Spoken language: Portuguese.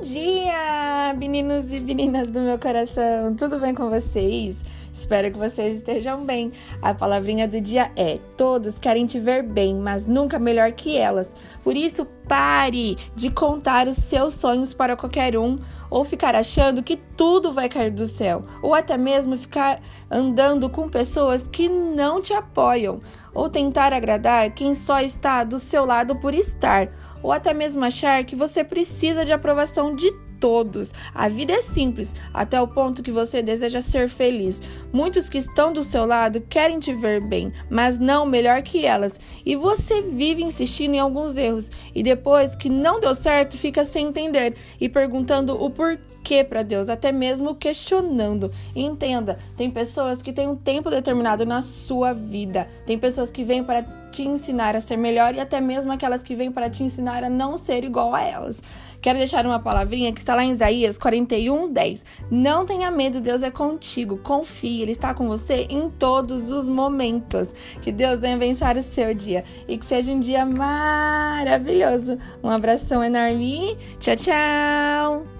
Bom dia, meninos e meninas do meu coração. Tudo bem com vocês? Espero que vocês estejam bem. A palavrinha do dia é: todos querem te ver bem, mas nunca melhor que elas. Por isso, pare de contar os seus sonhos para qualquer um, ou ficar achando que tudo vai cair do céu, ou até mesmo ficar andando com pessoas que não te apoiam, ou tentar agradar quem só está do seu lado por estar, ou até mesmo achar que você precisa de aprovação de todos. A vida é simples, até o ponto que você deseja ser feliz. Muitos que estão do seu lado querem te ver bem, mas não melhor que elas. E você vive insistindo em alguns erros e depois que não deu certo, fica sem entender e perguntando o porquê para Deus, até mesmo questionando. Entenda, tem pessoas que têm um tempo determinado na sua vida. Tem pessoas que vêm para te ensinar a ser melhor e até mesmo aquelas que vêm para te ensinar a não ser igual a elas. Quero deixar uma palavrinha que está lá em Isaías 41, 10. Não tenha medo, Deus é contigo. Confie, Ele está com você em todos os momentos. Que Deus venha abençoar o seu dia e que seja um dia maravilhoso. Um abração enorme. Tchau, tchau.